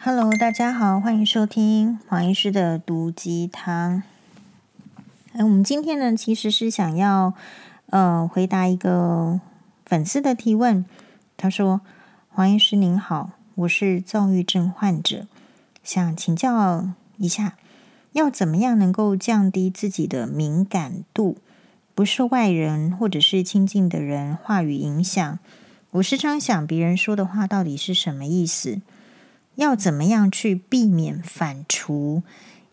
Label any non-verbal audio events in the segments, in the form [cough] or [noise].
Hello，大家好，欢迎收听黄医师的毒鸡汤。哎，我们今天呢，其实是想要呃回答一个粉丝的提问。他说：“黄医师您好，我是躁郁症患者，想请教一下，要怎么样能够降低自己的敏感度，不受外人或者是亲近的人话语影响？我时常想别人说的话到底是什么意思？”要怎么样去避免反刍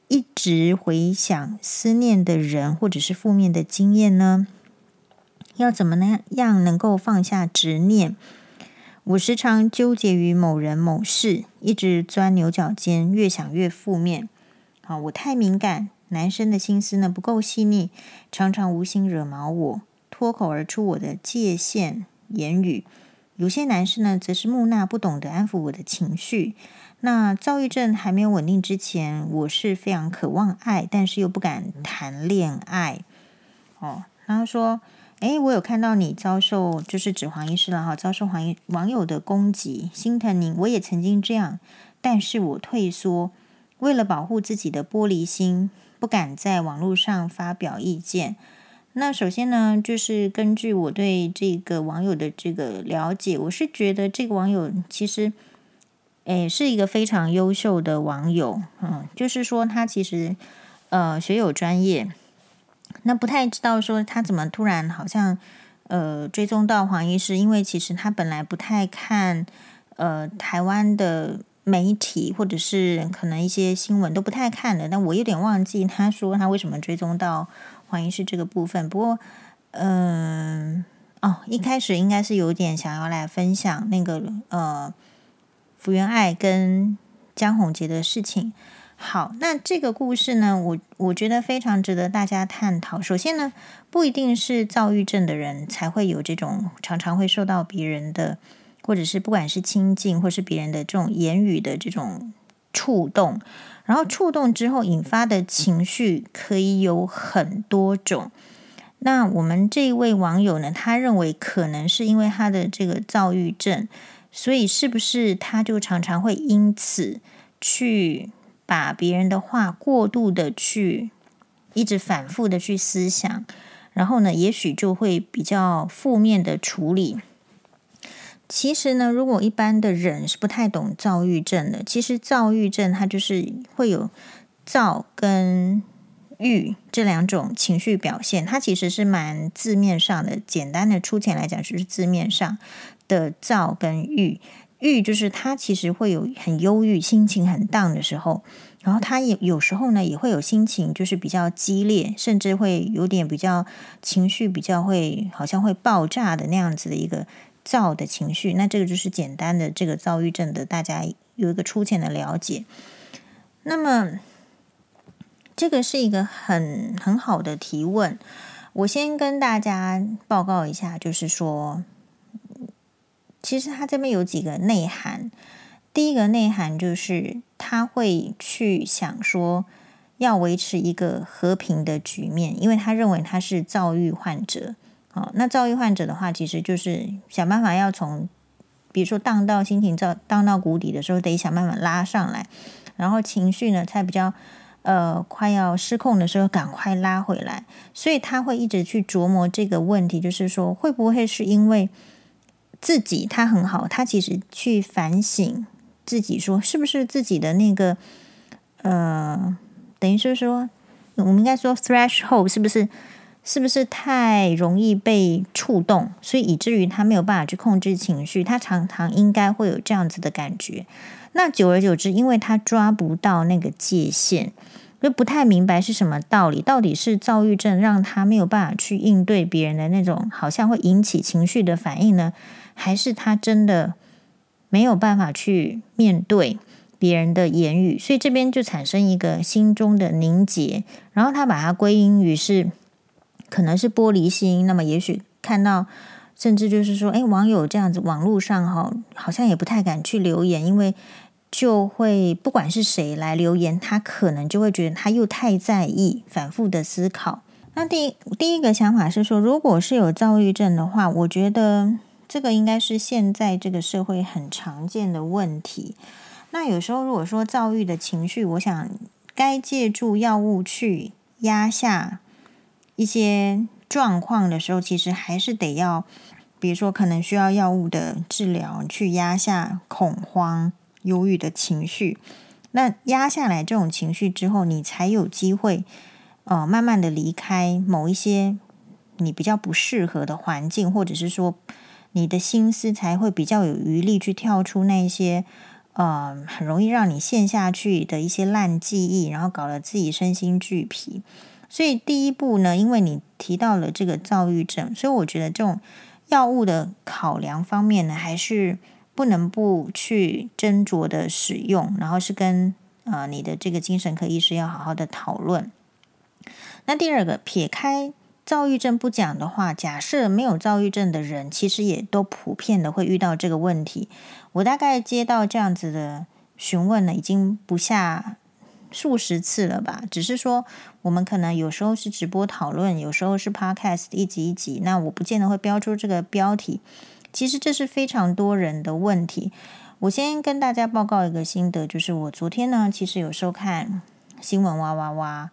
一直回想思念的人或者是负面的经验呢？要怎么样能够放下执念？我时常纠结于某人某事，一直钻牛角尖，越想越负面。啊，我太敏感，男生的心思呢不够细腻，常常无心惹毛我，脱口而出我的界限言语。有些男士呢，则是木讷，不懂得安抚我的情绪。那躁郁症还没有稳定之前，我是非常渴望爱，但是又不敢谈恋爱。哦，然后说，诶，我有看到你遭受，就是指黄医师了哈，遭受黄医网友的攻击，心疼您。我也曾经这样，但是我退缩，为了保护自己的玻璃心，不敢在网络上发表意见。那首先呢，就是根据我对这个网友的这个了解，我是觉得这个网友其实，诶，是一个非常优秀的网友，嗯，就是说他其实呃学有专业，那不太知道说他怎么突然好像呃追踪到黄医师，因为其实他本来不太看呃台湾的媒体或者是可能一些新闻都不太看的，但我有点忘记他说他为什么追踪到。黄医师这个部分，不过，嗯，哦，一开始应该是有点想要来分享那个呃，福原爱跟江宏杰的事情。好，那这个故事呢，我我觉得非常值得大家探讨。首先呢，不一定是躁郁症的人才会有这种常常会受到别人的，或者是不管是亲近或是别人的这种言语的这种触动。然后触动之后引发的情绪可以有很多种。那我们这一位网友呢，他认为可能是因为他的这个躁郁症，所以是不是他就常常会因此去把别人的话过度的去一直反复的去思想，然后呢，也许就会比较负面的处理。其实呢，如果一般的人是不太懂躁郁症的，其实躁郁症它就是会有躁跟郁这两种情绪表现，它其实是蛮字面上的。简单的粗浅来讲，就是字面上的躁跟郁。郁就是他其实会有很忧郁、心情很荡的时候，然后他也有时候呢也会有心情就是比较激烈，甚至会有点比较情绪比较会好像会爆炸的那样子的一个。躁的情绪，那这个就是简单的这个躁郁症的，大家有一个粗浅的了解。那么，这个是一个很很好的提问。我先跟大家报告一下，就是说，其实他这边有几个内涵。第一个内涵就是他会去想说，要维持一个和平的局面，因为他认为他是躁郁患者。哦，那躁郁患者的话，其实就是想办法要从，比如说荡到心情躁荡到谷底的时候，得想办法拉上来，然后情绪呢才比较呃快要失控的时候，赶快拉回来。所以他会一直去琢磨这个问题，就是说会不会是因为自己他很好，他其实去反省自己，说是不是自己的那个呃，等于是说我们应该说 threshold 是不是？是不是太容易被触动，所以以至于他没有办法去控制情绪？他常常应该会有这样子的感觉。那久而久之，因为他抓不到那个界限，就不太明白是什么道理。到底是躁郁症让他没有办法去应对别人的那种好像会引起情绪的反应呢？还是他真的没有办法去面对别人的言语？所以这边就产生一个心中的凝结，然后他把它归因于是。可能是玻璃心，那么也许看到，甚至就是说，哎，网友这样子，网络上哈，好像也不太敢去留言，因为就会不管是谁来留言，他可能就会觉得他又太在意，反复的思考。那第第一个想法是说，如果是有躁郁症的话，我觉得这个应该是现在这个社会很常见的问题。那有时候如果说躁郁的情绪，我想该借助药物去压下一些状况的时候，其实还是得要，比如说可能需要药物的治疗去压下恐慌、忧郁的情绪。那压下来这种情绪之后，你才有机会，呃，慢慢的离开某一些你比较不适合的环境，或者是说，你的心思才会比较有余力去跳出那些，呃，很容易让你陷下去的一些烂记忆，然后搞得自己身心俱疲。所以第一步呢，因为你提到了这个躁郁症，所以我觉得这种药物的考量方面呢，还是。不能不去斟酌的使用，然后是跟呃你的这个精神科医师要好好的讨论。那第二个，撇开躁郁症不讲的话，假设没有躁郁症的人，其实也都普遍的会遇到这个问题。我大概接到这样子的询问呢，已经不下数十次了吧。只是说我们可能有时候是直播讨论，有时候是 podcast 一集一集，那我不见得会标出这个标题。其实这是非常多人的问题。我先跟大家报告一个心得，就是我昨天呢，其实有收看新闻哇哇哇，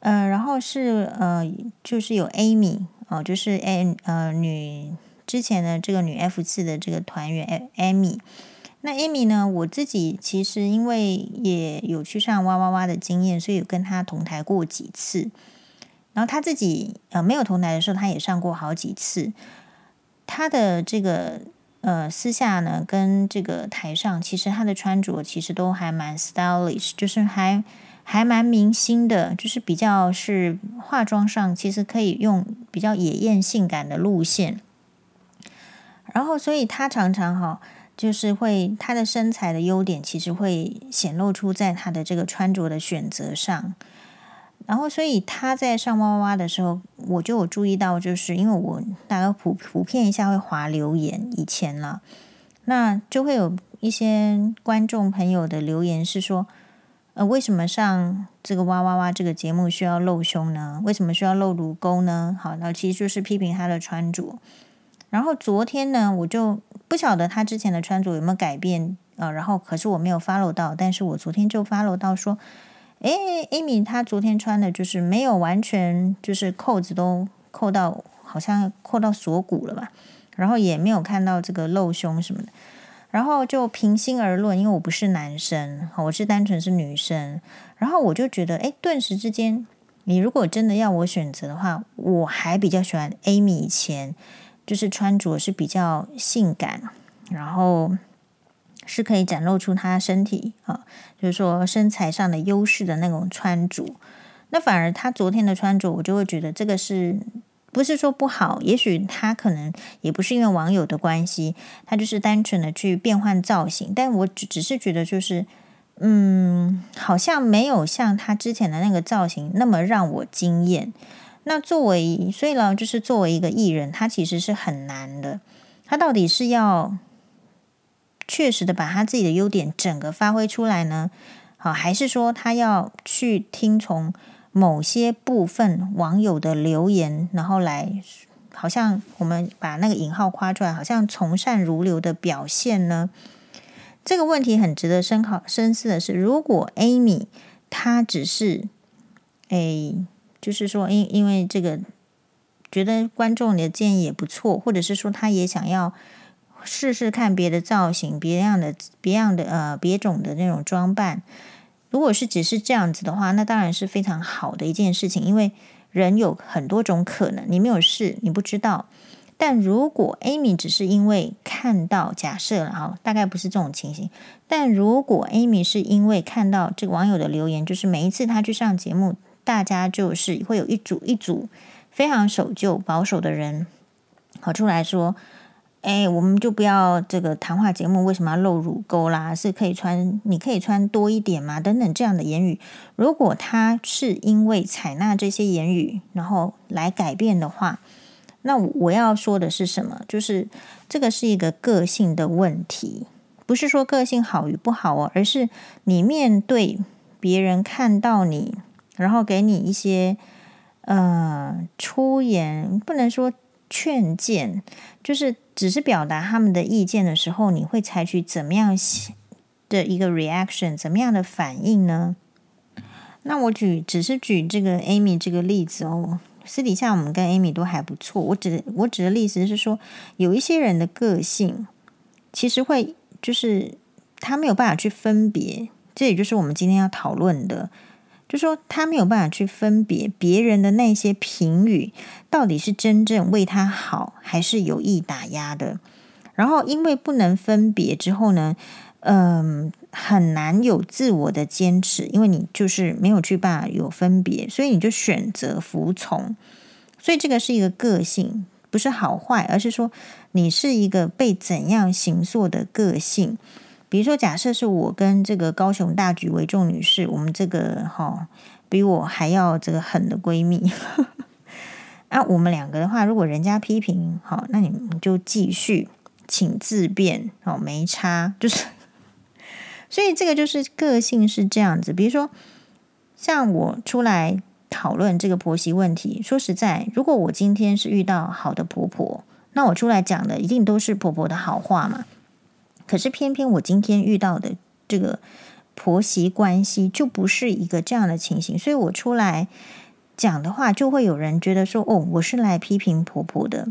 嗯、呃，然后是呃，就是有 Amy 哦、就是 A 呃女之前的这个女 F 四的这个团员 Amy。那 Amy 呢，我自己其实因为也有去上哇哇哇的经验，所以有跟她同台过几次。然后她自己呃没有同台的时候，她也上过好几次。他的这个呃私下呢，跟这个台上，其实他的穿着其实都还蛮 stylish，就是还还蛮明星的，就是比较是化妆上其实可以用比较野艳性感的路线。然后，所以他常常哈，就是会他的身材的优点，其实会显露出在他的这个穿着的选择上。然后，所以他在上哇哇哇的时候，我就有注意到，就是因为我大概普普遍一下会划留言，以前了，那就会有一些观众朋友的留言是说，呃，为什么上这个哇哇哇这个节目需要露胸呢？为什么需要露乳沟呢？好，那其实就是批评他的穿着。然后昨天呢，我就不晓得他之前的穿着有没有改变，呃，然后可是我没有 follow 到，但是我昨天就 follow 到说。哎，Amy，她昨天穿的就是没有完全，就是扣子都扣到，好像扣到锁骨了吧，然后也没有看到这个露胸什么的。然后就平心而论，因为我不是男生，我是单纯是女生，然后我就觉得，哎，顿时之间，你如果真的要我选择的话，我还比较喜欢 Amy 以前，就是穿着是比较性感，然后。是可以展露出他身体啊，就是说身材上的优势的那种穿着。那反而他昨天的穿着，我就会觉得这个是不是说不好？也许他可能也不是因为网友的关系，他就是单纯的去变换造型。但我只只是觉得，就是嗯，好像没有像他之前的那个造型那么让我惊艳。那作为，所以呢，就是作为一个艺人，他其实是很难的。他到底是要？确实的，把他自己的优点整个发挥出来呢？好，还是说他要去听从某些部分网友的留言，然后来，好像我们把那个引号夸出来，好像从善如流的表现呢？这个问题很值得深考深思的是，如果 Amy 她只是，哎，就是说，因因为这个觉得观众的建议也不错，或者是说他也想要。试试看别的造型，别样的、别样的呃别种的那种装扮。如果是只是这样子的话，那当然是非常好的一件事情，因为人有很多种可能，你没有试，你不知道。但如果 Amy 只是因为看到，假设然后大概不是这种情形。但如果 Amy 是因为看到这个网友的留言，就是每一次他去上节目，大家就是会有一组一组非常守旧保守的人跑出来说。哎，我们就不要这个谈话节目，为什么要露乳沟啦？是可以穿，你可以穿多一点吗？等等这样的言语，如果他是因为采纳这些言语，然后来改变的话，那我要说的是什么？就是这个是一个个性的问题，不是说个性好与不好哦，而是你面对别人看到你，然后给你一些呃出言，不能说。劝谏就是只是表达他们的意见的时候，你会采取怎么样的一个 reaction，怎么样的反应呢？那我举只是举这个 Amy 这个例子哦。私底下我们跟 Amy 都还不错。我指的我指的例子是说，有一些人的个性其实会就是他没有办法去分别，这也就是我们今天要讨论的，就说他没有办法去分别别人的那些评语到底是真正为他好，还是有意打压的。然后因为不能分别之后呢，嗯，很难有自我的坚持，因为你就是没有去办法有分别，所以你就选择服从。所以这个是一个个性，不是好坏，而是说你是一个被怎样形塑的个性。比如说，假设是我跟这个高雄大举为重女士，我们这个哈、比我还要这个狠的闺蜜，[laughs] 啊，我们两个的话，如果人家批评，好，那你们就继续，请自便，哦，没差，就是。[laughs] 所以这个就是个性是这样子，比如说像我出来讨论这个婆媳问题，说实在，如果我今天是遇到好的婆婆，那我出来讲的一定都是婆婆的好话嘛。可是偏偏我今天遇到的这个婆媳关系就不是一个这样的情形，所以我出来讲的话，就会有人觉得说，哦，我是来批评婆婆的。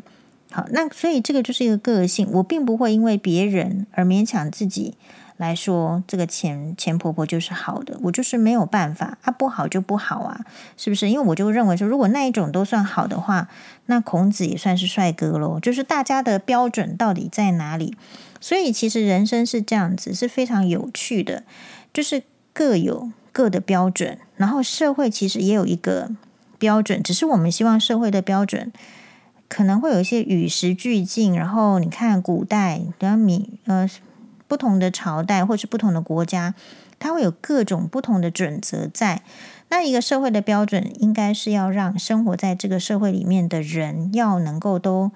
好，那所以这个就是一个个性，我并不会因为别人而勉强自己。来说，这个前前婆婆就是好的，我就是没有办法，啊，不好就不好啊，是不是？因为我就认为说，如果那一种都算好的话，那孔子也算是帅哥喽。就是大家的标准到底在哪里？所以其实人生是这样子，是非常有趣的，就是各有各的标准，然后社会其实也有一个标准，只是我们希望社会的标准可能会有一些与时俱进。然后你看古代，然后米呃。不同的朝代或是不同的国家，它会有各种不同的准则在。那一个社会的标准，应该是要让生活在这个社会里面的人，要能够都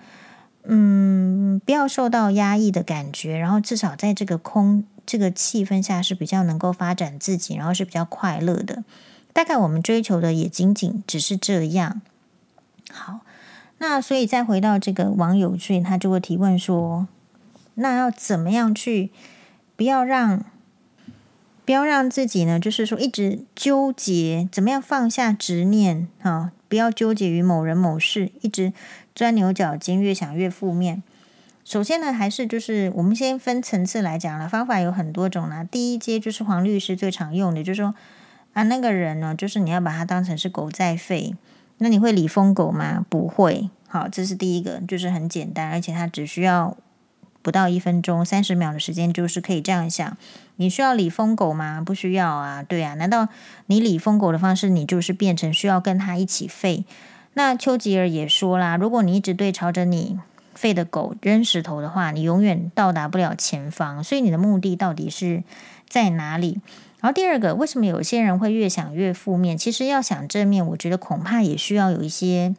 嗯，不要受到压抑的感觉，然后至少在这个空这个气氛下是比较能够发展自己，然后是比较快乐的。大概我们追求的也仅仅只是这样。好，那所以再回到这个网友这里，他就会提问说。那要怎么样去，不要让，不要让自己呢？就是说一直纠结，怎么样放下执念啊？不要纠结于某人某事，一直钻牛角尖，越想越负面。首先呢，还是就是我们先分层次来讲了，方法有很多种呢。第一阶就是黄律师最常用的，就是说啊，那个人呢，就是你要把他当成是狗在吠，那你会理疯狗吗？不会。好，这是第一个，就是很简单，而且他只需要。不到一分钟，三十秒的时间，就是可以这样想：你需要理疯狗吗？不需要啊，对啊。难道你理疯狗的方式，你就是变成需要跟他一起吠？那丘吉尔也说啦，如果你一直对朝着你吠的狗扔石头的话，你永远到达不了前方。所以你的目的到底是在哪里？然后第二个，为什么有些人会越想越负面？其实要想正面，我觉得恐怕也需要有一些。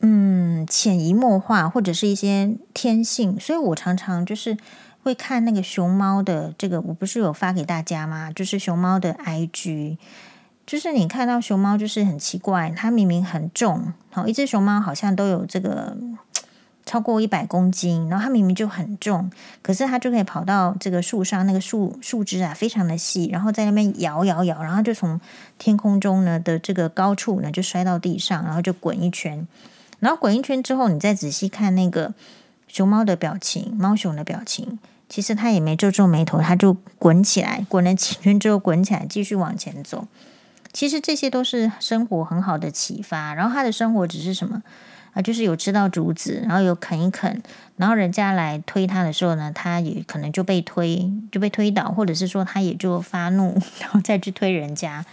嗯，潜移默化或者是一些天性，所以我常常就是会看那个熊猫的这个，我不是有发给大家吗？就是熊猫的 IG，就是你看到熊猫就是很奇怪，它明明很重，好，一只熊猫好像都有这个超过一百公斤，然后它明明就很重，可是它就可以跑到这个树上，那个树树枝啊非常的细，然后在那边摇摇摇，然后就从天空中呢的这个高处呢就摔到地上，然后就滚一圈。然后滚一圈之后，你再仔细看那个熊猫的表情，猫熊的表情，其实它也没皱皱眉头，它就滚起来，滚了几圈之后滚起来，继续往前走。其实这些都是生活很好的启发。然后他的生活只是什么啊？就是有吃到竹子，然后有啃一啃，然后人家来推他的时候呢，他也可能就被推，就被推倒，或者是说他也就发怒，[laughs] 然后再去推人家。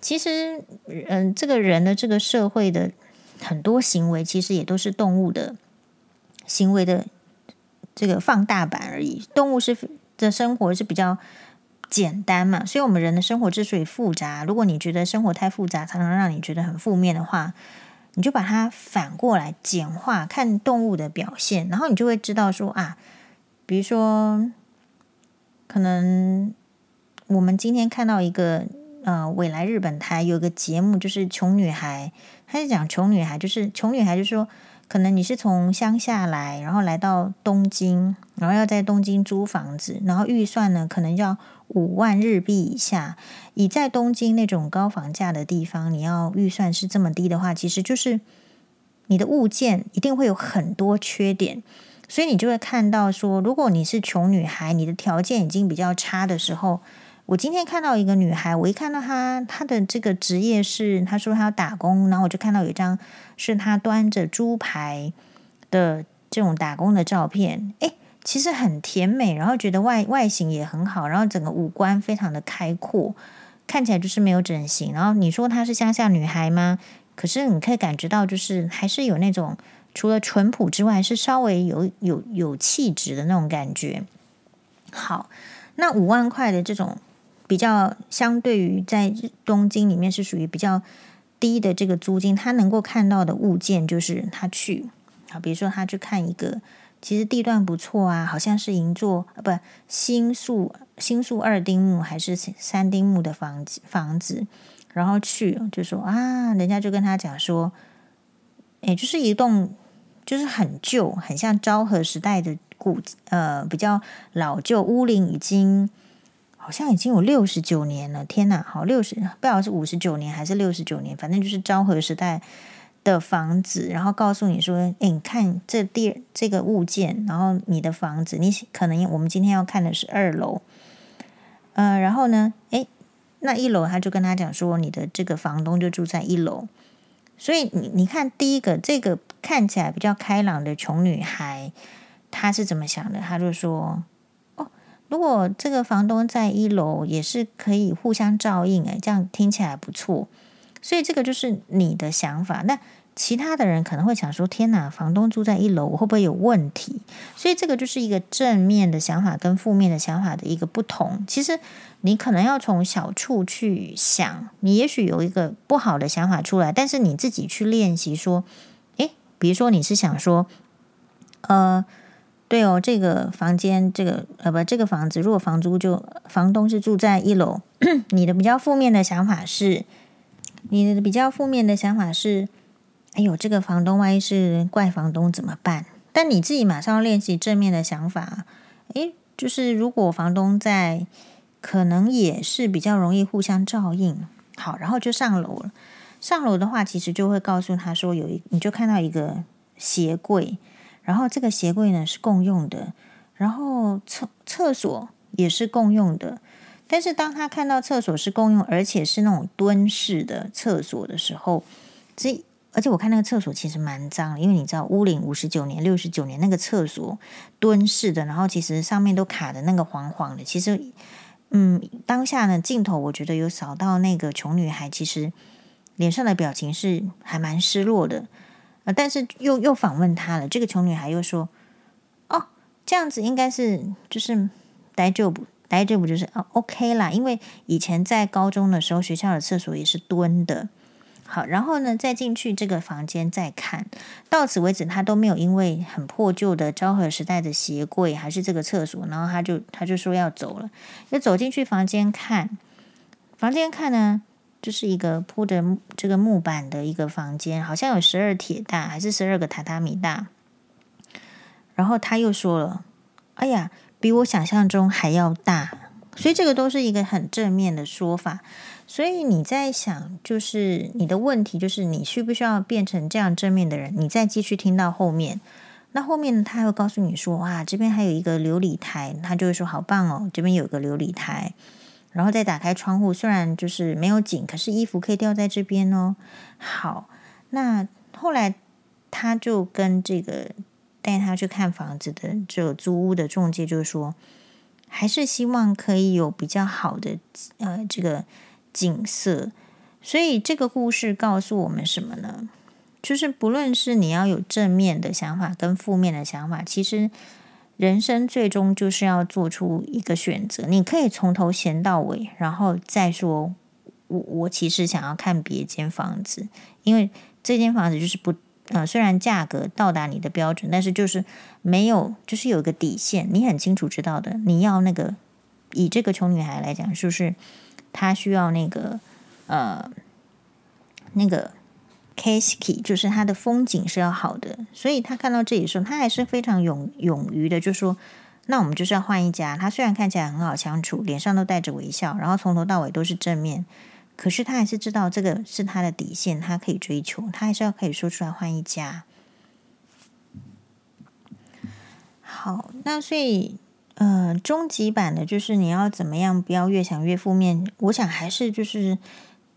其实，嗯，这个人的这个社会的。很多行为其实也都是动物的行为的这个放大版而已。动物是的生活是比较简单嘛，所以我们人的生活之所以复杂，如果你觉得生活太复杂，常常让你觉得很负面的话，你就把它反过来简化，看动物的表现，然后你就会知道说啊，比如说，可能我们今天看到一个呃，未来日本台有个节目，就是穷女孩。他是讲穷女孩，就是穷女孩，就说可能你是从乡下来，然后来到东京，然后要在东京租房子，然后预算呢可能要五万日币以下。以在东京那种高房价的地方，你要预算是这么低的话，其实就是你的物件一定会有很多缺点，所以你就会看到说，如果你是穷女孩，你的条件已经比较差的时候。我今天看到一个女孩，我一看到她，她的这个职业是，她说她要打工，然后我就看到有一张是她端着猪排的这种打工的照片，诶，其实很甜美，然后觉得外外形也很好，然后整个五官非常的开阔，看起来就是没有整形。然后你说她是乡下女孩吗？可是你可以感觉到，就是还是有那种除了淳朴之外，是稍微有有有气质的那种感觉。好，那五万块的这种。比较相对于在东京里面是属于比较低的这个租金，他能够看到的物件就是他去啊，比如说他去看一个，其实地段不错啊，好像是银座啊，不新宿新宿二丁目还是三丁目的房子房子，然后去就说啊，人家就跟他讲说，哎，就是一栋就是很旧，很像昭和时代的古呃比较老旧屋龄已经。好像已经有六十九年了，天哪！好，六十不知道是五十九年还是六十九年，反正就是昭和时代的房子。然后告诉你说：“诶，你看这第这个物件，然后你的房子，你可能我们今天要看的是二楼。呃，然后呢，诶，那一楼他就跟他讲说，你的这个房东就住在一楼。所以你你看，第一个这个看起来比较开朗的穷女孩，她是怎么想的？她就说。如果这个房东在一楼，也是可以互相照应，诶，这样听起来不错。所以这个就是你的想法。那其他的人可能会想说：“天哪，房东住在一楼，我会不会有问题？”所以这个就是一个正面的想法跟负面的想法的一个不同。其实你可能要从小处去想，你也许有一个不好的想法出来，但是你自己去练习说：“诶，比如说你是想说，呃。”对哦，这个房间，这个呃不，这个房子，如果房租就房东是住在一楼，[clears throat] 你的比较负面的想法是，你的比较负面的想法是，哎呦，这个房东万一是怪房东怎么办？但你自己马上要练习正面的想法，哎，就是如果房东在，可能也是比较容易互相照应。好，然后就上楼了。上楼的话，其实就会告诉他说，有一你就看到一个鞋柜。然后这个鞋柜呢是共用的，然后厕厕所也是共用的。但是当他看到厕所是共用，而且是那种蹲式的厕所的时候，这而且我看那个厕所其实蛮脏的，因为你知道屋龄五十九年、六十九年那个厕所蹲式的，然后其实上面都卡的那个黄黄的。其实，嗯，当下呢镜头我觉得有扫到那个穷女孩，其实脸上的表情是还蛮失落的。啊！但是又又访问他了，这个穷女孩又说：“哦，这样子应该是就是大丈夫，大丈夫就是哦，OK 啦。因为以前在高中的时候，学校的厕所也是蹲的。好，然后呢，再进去这个房间再看，到此为止，他都没有因为很破旧的昭和时代的鞋柜还是这个厕所，然后他就他就说要走了，就走进去房间看，房间看呢。”就是一个铺着这个木板的一个房间，好像有十二铁大还是十二个榻榻米大。然后他又说了：“哎呀，比我想象中还要大。”所以这个都是一个很正面的说法。所以你在想，就是你的问题，就是你需不需要变成这样正面的人？你再继续听到后面，那后面，他还会告诉你说：“哇，这边还有一个琉璃台。”他就会说：“好棒哦，这边有个琉璃台。”然后再打开窗户，虽然就是没有景，可是衣服可以吊在这边哦。好，那后来他就跟这个带他去看房子的这个租屋的中介就说，还是希望可以有比较好的呃这个景色。所以这个故事告诉我们什么呢？就是不论是你要有正面的想法跟负面的想法，其实。人生最终就是要做出一个选择，你可以从头闲到尾，然后再说我我其实想要看别间房子，因为这间房子就是不呃，虽然价格到达你的标准，但是就是没有，就是有一个底线，你很清楚知道的。你要那个以这个穷女孩来讲，就是她需要那个呃那个景色就是它的风景是要好的，所以他看到这里的时候，他还是非常勇勇于的，就说：“那我们就是要换一家。”他虽然看起来很好相处，脸上都带着微笑，然后从头到尾都是正面，可是他还是知道这个是他的底线，他可以追求，他还是要可以说出来换一家。好，那所以呃，终极版的就是你要怎么样，不要越想越负面。我想还是就是。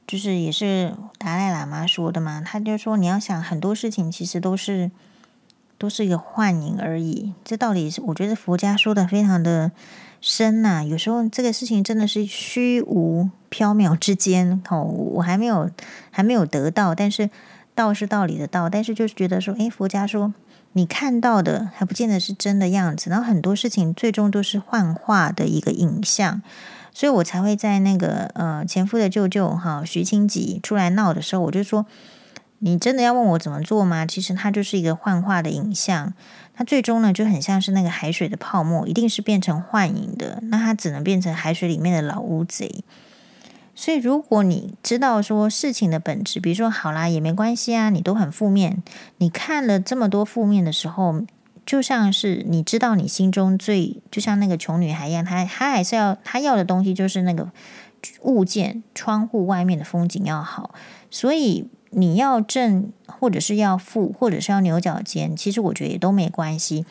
就是也是达赖喇嘛说的嘛，他就说你要想很多事情其实都是都是一个幻影而已。这道理是我觉得佛家说的非常的深呐、有时候这个事情真的是虚无缥缈之间哦，我还没有还没有得到，但是道是道理的道，但是就是觉得说，诶，佛家说你看到的还不见得是真的样子，然后很多事情最终都是幻化的一个影像。所以我才会在那个呃前夫的舅舅哈徐清吉出来闹的时候，我就说：你真的要问我怎么做吗？其实它就是一个幻化的影像，它最终呢就很像是那个海水的泡沫，一定是变成幻影的。那它只能变成海水里面的老乌贼。所以如果你知道说事情的本质，比如说好啦也没关系啊，你都很负面，你看了这么多负面的时候。就像是你知道你心中最，就像那个穷女孩一样，她她还是要她要的东西就是那个物件，窗户外面的风景要好，所以你要正或者是要负或者是要牛角尖，其实我觉得也都没关系，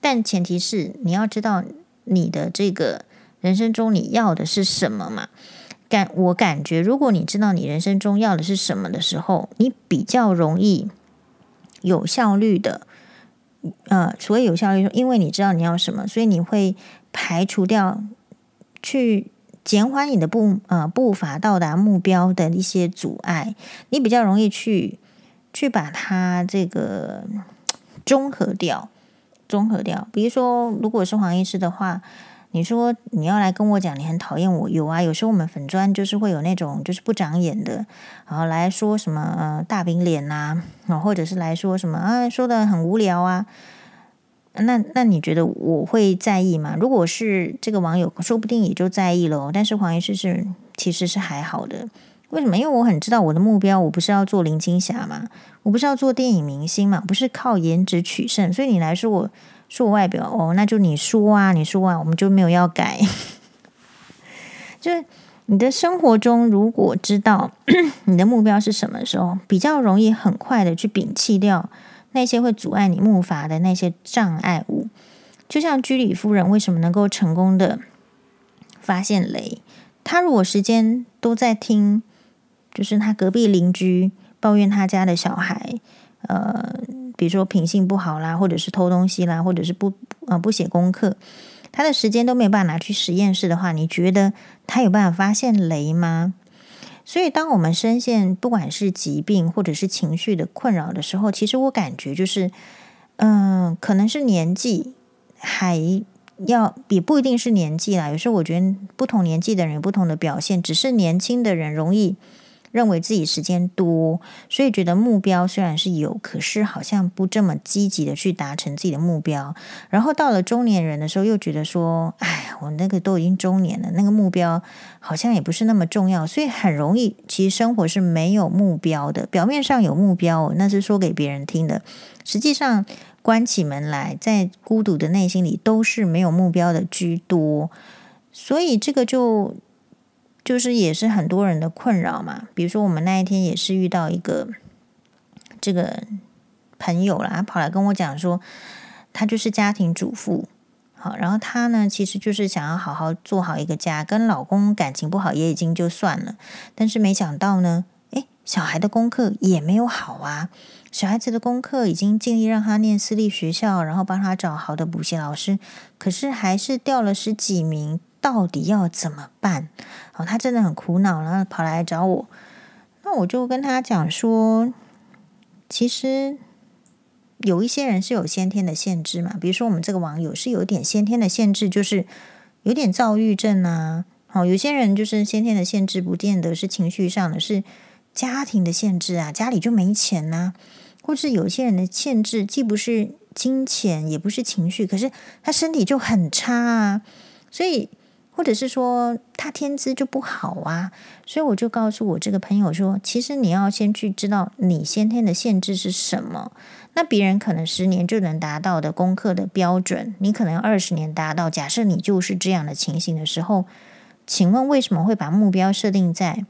但前提是你要知道你的这个人生中你要的是什么嘛？感我感觉，如果你知道你人生中要的是什么的时候，你比较容易有效率的。呃，所以有效率，因为你知道你要什么，所以你会排除掉去减缓你的步呃步伐到达目标的一些阻碍，你比较容易去去把它这个综合掉，综合掉。比如说，如果是黄医师的话。你说你要来跟我讲，你很讨厌我，有啊，有时候我们粉砖就是会有那种就是不长眼的，然后来说什么呃大饼脸呐，或者是来说什么啊说的很无聊啊，那那你觉得我会在意吗？如果是这个网友，说不定也就在意了。但是黄医师是其实是还好的，为什么？因为我很知道我的目标，我不是要做林青霞嘛，我不是要做电影明星嘛，不是靠颜值取胜，所以你来说我。说外表哦，那就你说啊，你说啊，我们就没有要改。[laughs] 就是你的生活中，如果知道 [clears throat] 你的目标是什么时候，比较容易很快的去摒弃掉那些会阻碍你木筏的那些障碍物。就像居里夫人为什么能够成功的发现雷？她如果时间都在听，就是她隔壁邻居抱怨他家的小孩，呃。比如说品性不好啦，或者是偷东西啦，或者是不呃不写功课，他的时间都没有办法拿去实验室的话，你觉得他有办法发现雷吗？所以，当我们深陷不管是疾病或者是情绪的困扰的时候，其实我感觉就是，嗯、可能是年纪还要也不一定是年纪啦。有时候我觉得不同年纪的人有不同的表现，只是年轻的人容易。认为自己时间多，所以觉得目标虽然是有，可是好像不这么积极的去达成自己的目标。然后到了中年人的时候，又觉得说：“哎，我那个都已经中年了，那个目标好像也不是那么重要。”所以很容易，其实生活是没有目标的。表面上有目标，那是说给别人听的，实际上关起门来，在孤独的内心里都是没有目标的居多。所以这个就。就是也是很多人的困扰嘛，比如说我们那一天也是遇到一个这个朋友啦，跑来跟我讲说，他就是家庭主妇，好，然后他呢其实就是想要好好做好一个家，跟老公感情不好也已经就算了，但是没想到呢，诶，小孩的功课也没有好啊，小孩子的功课已经尽力让他念私立学校，然后帮他找好的补习老师，可是还是掉了十几名。到底要怎么办？哦，他真的很苦恼，然后跑来找我。那我就跟他讲说，其实有一些人是有先天的限制嘛，比如说我们这个网友是有点先天的限制，就是有点躁郁症啊。好，有些人就是先天的限制，不见得是情绪上的，是家庭的限制啊，家里就没钱呐、或是有些人的限制既不是金钱，也不是情绪，可是他身体就很差啊，所以。或者是说他天资就不好啊。所以我就告诉我这个朋友说，其实你要先去知道你先天的限制是什么。那别人可能十年就能达到的功课的标准，你可能二十年达到。假设你就是这样的情形的时候，请问为什么会把目标设定在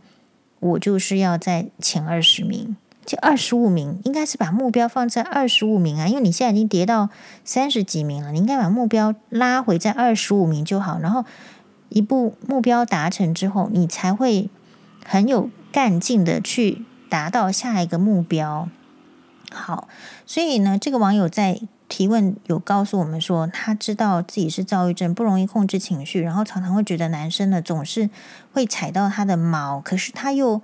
我就是要在前二十名？就二十五名，应该是把目标放在二十五名啊，因为你现在已经跌到三十几名了，你应该把目标拉回在二十五名就好。然后一步目标达成之后，你才会很有干劲的去达到下一个目标。好，所以呢，这个网友在提问有告诉我们说，他知道自己是躁郁症，不容易控制情绪，然后常常会觉得男生呢总是会踩到他的毛，可是他又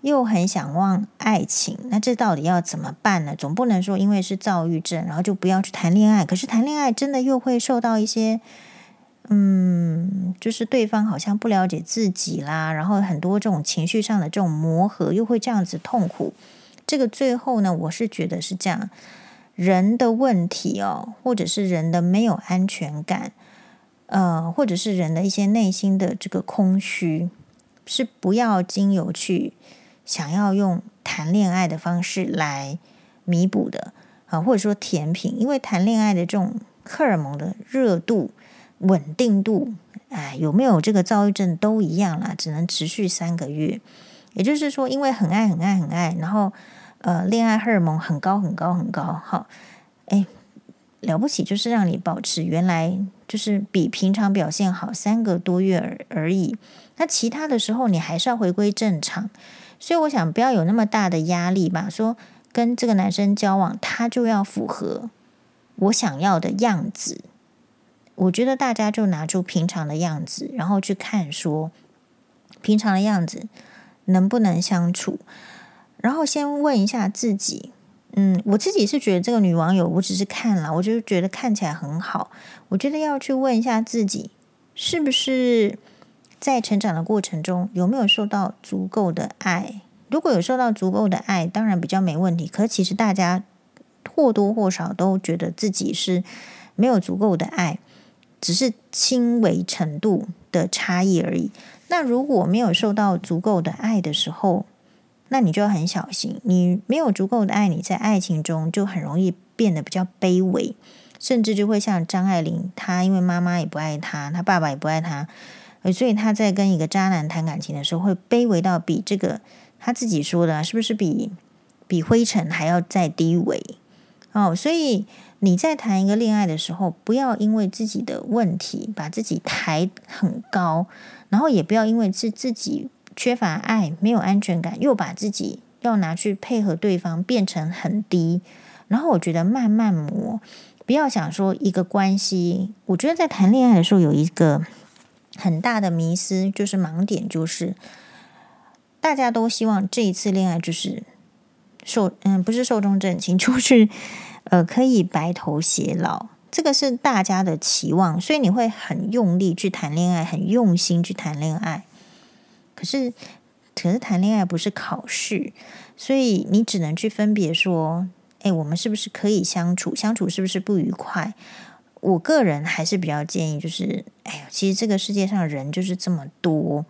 又很想望爱情，那这到底要怎么办呢？总不能说因为是躁郁症，然后就不要去谈恋爱，可是谈恋爱真的又会受到一些，嗯，就是对方好像不了解自己啦，然后很多这种情绪上的这种磨合，又会这样子痛苦。这个最后呢，我是觉得是这样，人的问题哦，或者是人的没有安全感，呃，或者是人的一些内心的这个空虚，是不要经由去想要用谈恋爱的方式来弥补的啊，或者说甜品，因为谈恋爱的这种荷尔蒙的热度、稳定度，哎，有没有这个躁郁症都一样啦，只能持续三个月。也就是说，因为很爱、很爱、很爱，然后。呃，恋爱荷尔蒙很高很高很高，好，哎，了不起，就是让你保持原来就是比平常表现好三个多月而而已。那其他的时候你还是要回归正常，所以我想不要有那么大的压力吧。说跟这个男生交往，他就要符合我想要的样子。我觉得大家就拿出平常的样子，然后去看说平常的样子能不能相处。然后先问一下自己，嗯，我自己是觉得这个女网友，我只是看了，我就觉得看起来很好。我觉得要去问一下自己，是不是在成长的过程中有没有受到足够的爱？如果有受到足够的爱，当然比较没问题。可其实大家或多或少都觉得自己是没有足够的爱，只是轻微程度的差异而已。那如果没有受到足够的爱的时候，那你就要很小心，你没有足够的爱，你在爱情中就很容易变得比较卑微，甚至就会像张爱玲，她因为妈妈也不爱她，她爸爸也不爱她，所以她在跟一个渣男谈感情的时候，会卑微到比这个她自己说的，是不是比比灰尘还要再低微？哦，所以你在谈一个恋爱的时候，不要因为自己的问题把自己抬很高，然后也不要因为是自己。缺乏爱，没有安全感，又把自己要拿去配合对方变成很低，然后我觉得慢慢磨，不要想说一个关系。我觉得在谈恋爱的时候有一个很大的迷思，就是盲点，就是大家都希望这一次恋爱就是受，嗯，不是寿终正寝，[laughs] 就是呃可以白头偕老，这个是大家的期望，所以你会很用力去谈恋爱，很用心去谈恋爱。可是，可是谈恋爱不是考试，所以你只能去分别说，哎，我们是不是可以相处？相处是不是不愉快？我个人还是比较建议，就是，哎呀，其实这个世界上人就是这么多，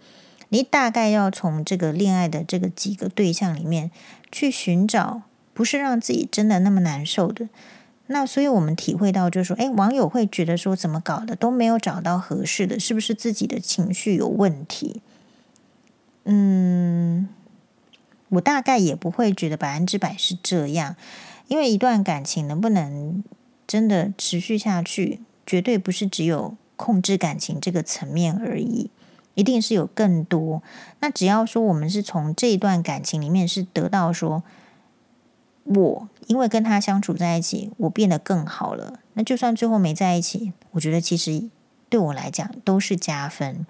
你大概要从这个恋爱的这个几个对象里面去寻找，不是让自己真的那么难受的。那所以我们体会到，就是说，哎，网友会觉得说，怎么搞的都没有找到合适的，是不是自己的情绪有问题？嗯，我大概也不会觉得百分之百是这样，因为一段感情能不能真的持续下去，绝对不是只有控制感情这个层面而已，一定是有更多。那只要说我们是从这一段感情里面是得到说，我因为跟他相处在一起，我变得更好了，那就算最后没在一起，我觉得其实对我来讲都是加分。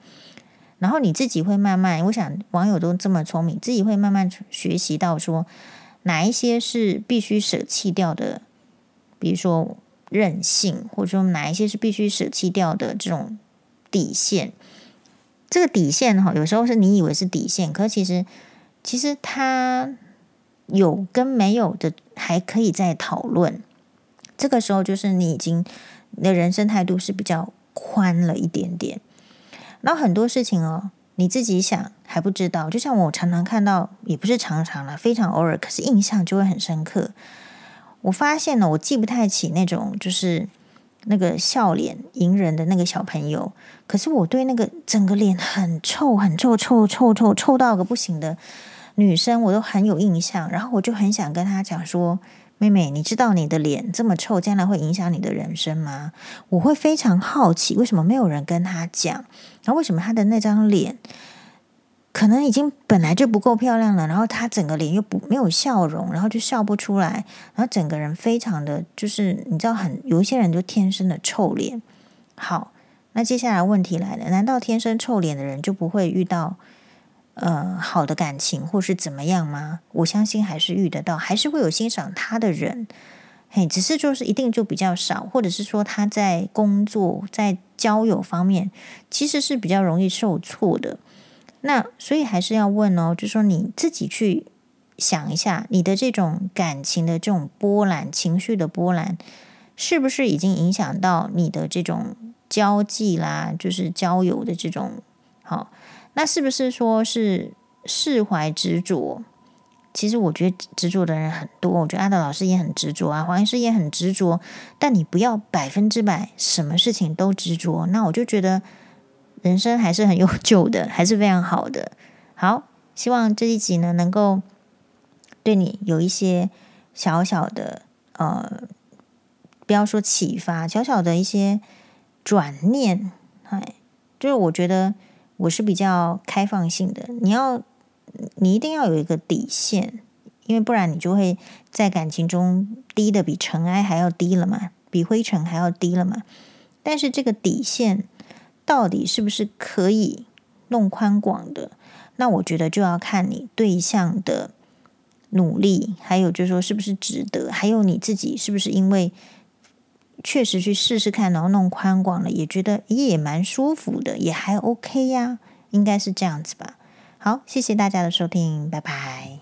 然后你自己会慢慢，我想网友都这么聪明，自己会慢慢学习到说哪一些是必须舍弃掉的，比如说任性，或者说哪一些是必须舍弃掉的这种底线。这个底线哈，有时候是你以为是底线，可其实其实他有跟没有的还可以再讨论。这个时候就是你已经你的人生态度是比较宽了一点点。然后很多事情哦，你自己想还不知道。就像我常常看到，也不是常常啦，非常偶尔，可是印象就会很深刻。我发现呢，我记不太起那种就是那个笑脸迎人的那个小朋友，可是我对那个整个脸很臭、很臭、臭、臭、臭、臭到个不行的女生，我都很有印象。然后我就很想跟她讲说。妹妹，你知道你的脸这么臭，将来会影响你的人生吗？我会非常好奇，为什么没有人跟她讲？然后为什么她的那张脸可能已经本来就不够漂亮了，然后她整个脸又不没有笑容，然后就笑不出来，然后整个人非常的就是你知道，很有一些人就天生的臭脸。好，那接下来问题来了，难道天生臭脸的人就不会遇到？呃，好的感情或是怎么样吗？我相信还是遇得到，还是会有欣赏他的人。嘿，只是就是一定就比较少，或者是说他在工作、在交友方面其实是比较容易受挫的。那所以还是要问哦，就说你自己去想一下，你的这种感情的这种波澜、情绪的波澜，是不是已经影响到你的这种交际啦，就是交友的这种好？那是不是说是释怀执着？其实我觉得执着的人很多，我觉得阿德老师也很执着啊，黄医师也很执着。但你不要百分之百什么事情都执着，那我就觉得人生还是很有救的，还是非常好的。好，希望这一集呢能够对你有一些小小的呃，不要说启发，小小的一些转念。哎，就是我觉得。我是比较开放性的，你要，你一定要有一个底线，因为不然你就会在感情中低的比尘埃还要低了嘛，比灰尘还要低了嘛。但是这个底线到底是不是可以弄宽广的？那我觉得就要看你对象的努力，还有就是说是不是值得，还有你自己是不是因为。确实去试试看，然后弄宽广了，也觉得也蛮舒服的，也还 OK 呀，应该是这样子吧。好，谢谢大家的收听，拜拜。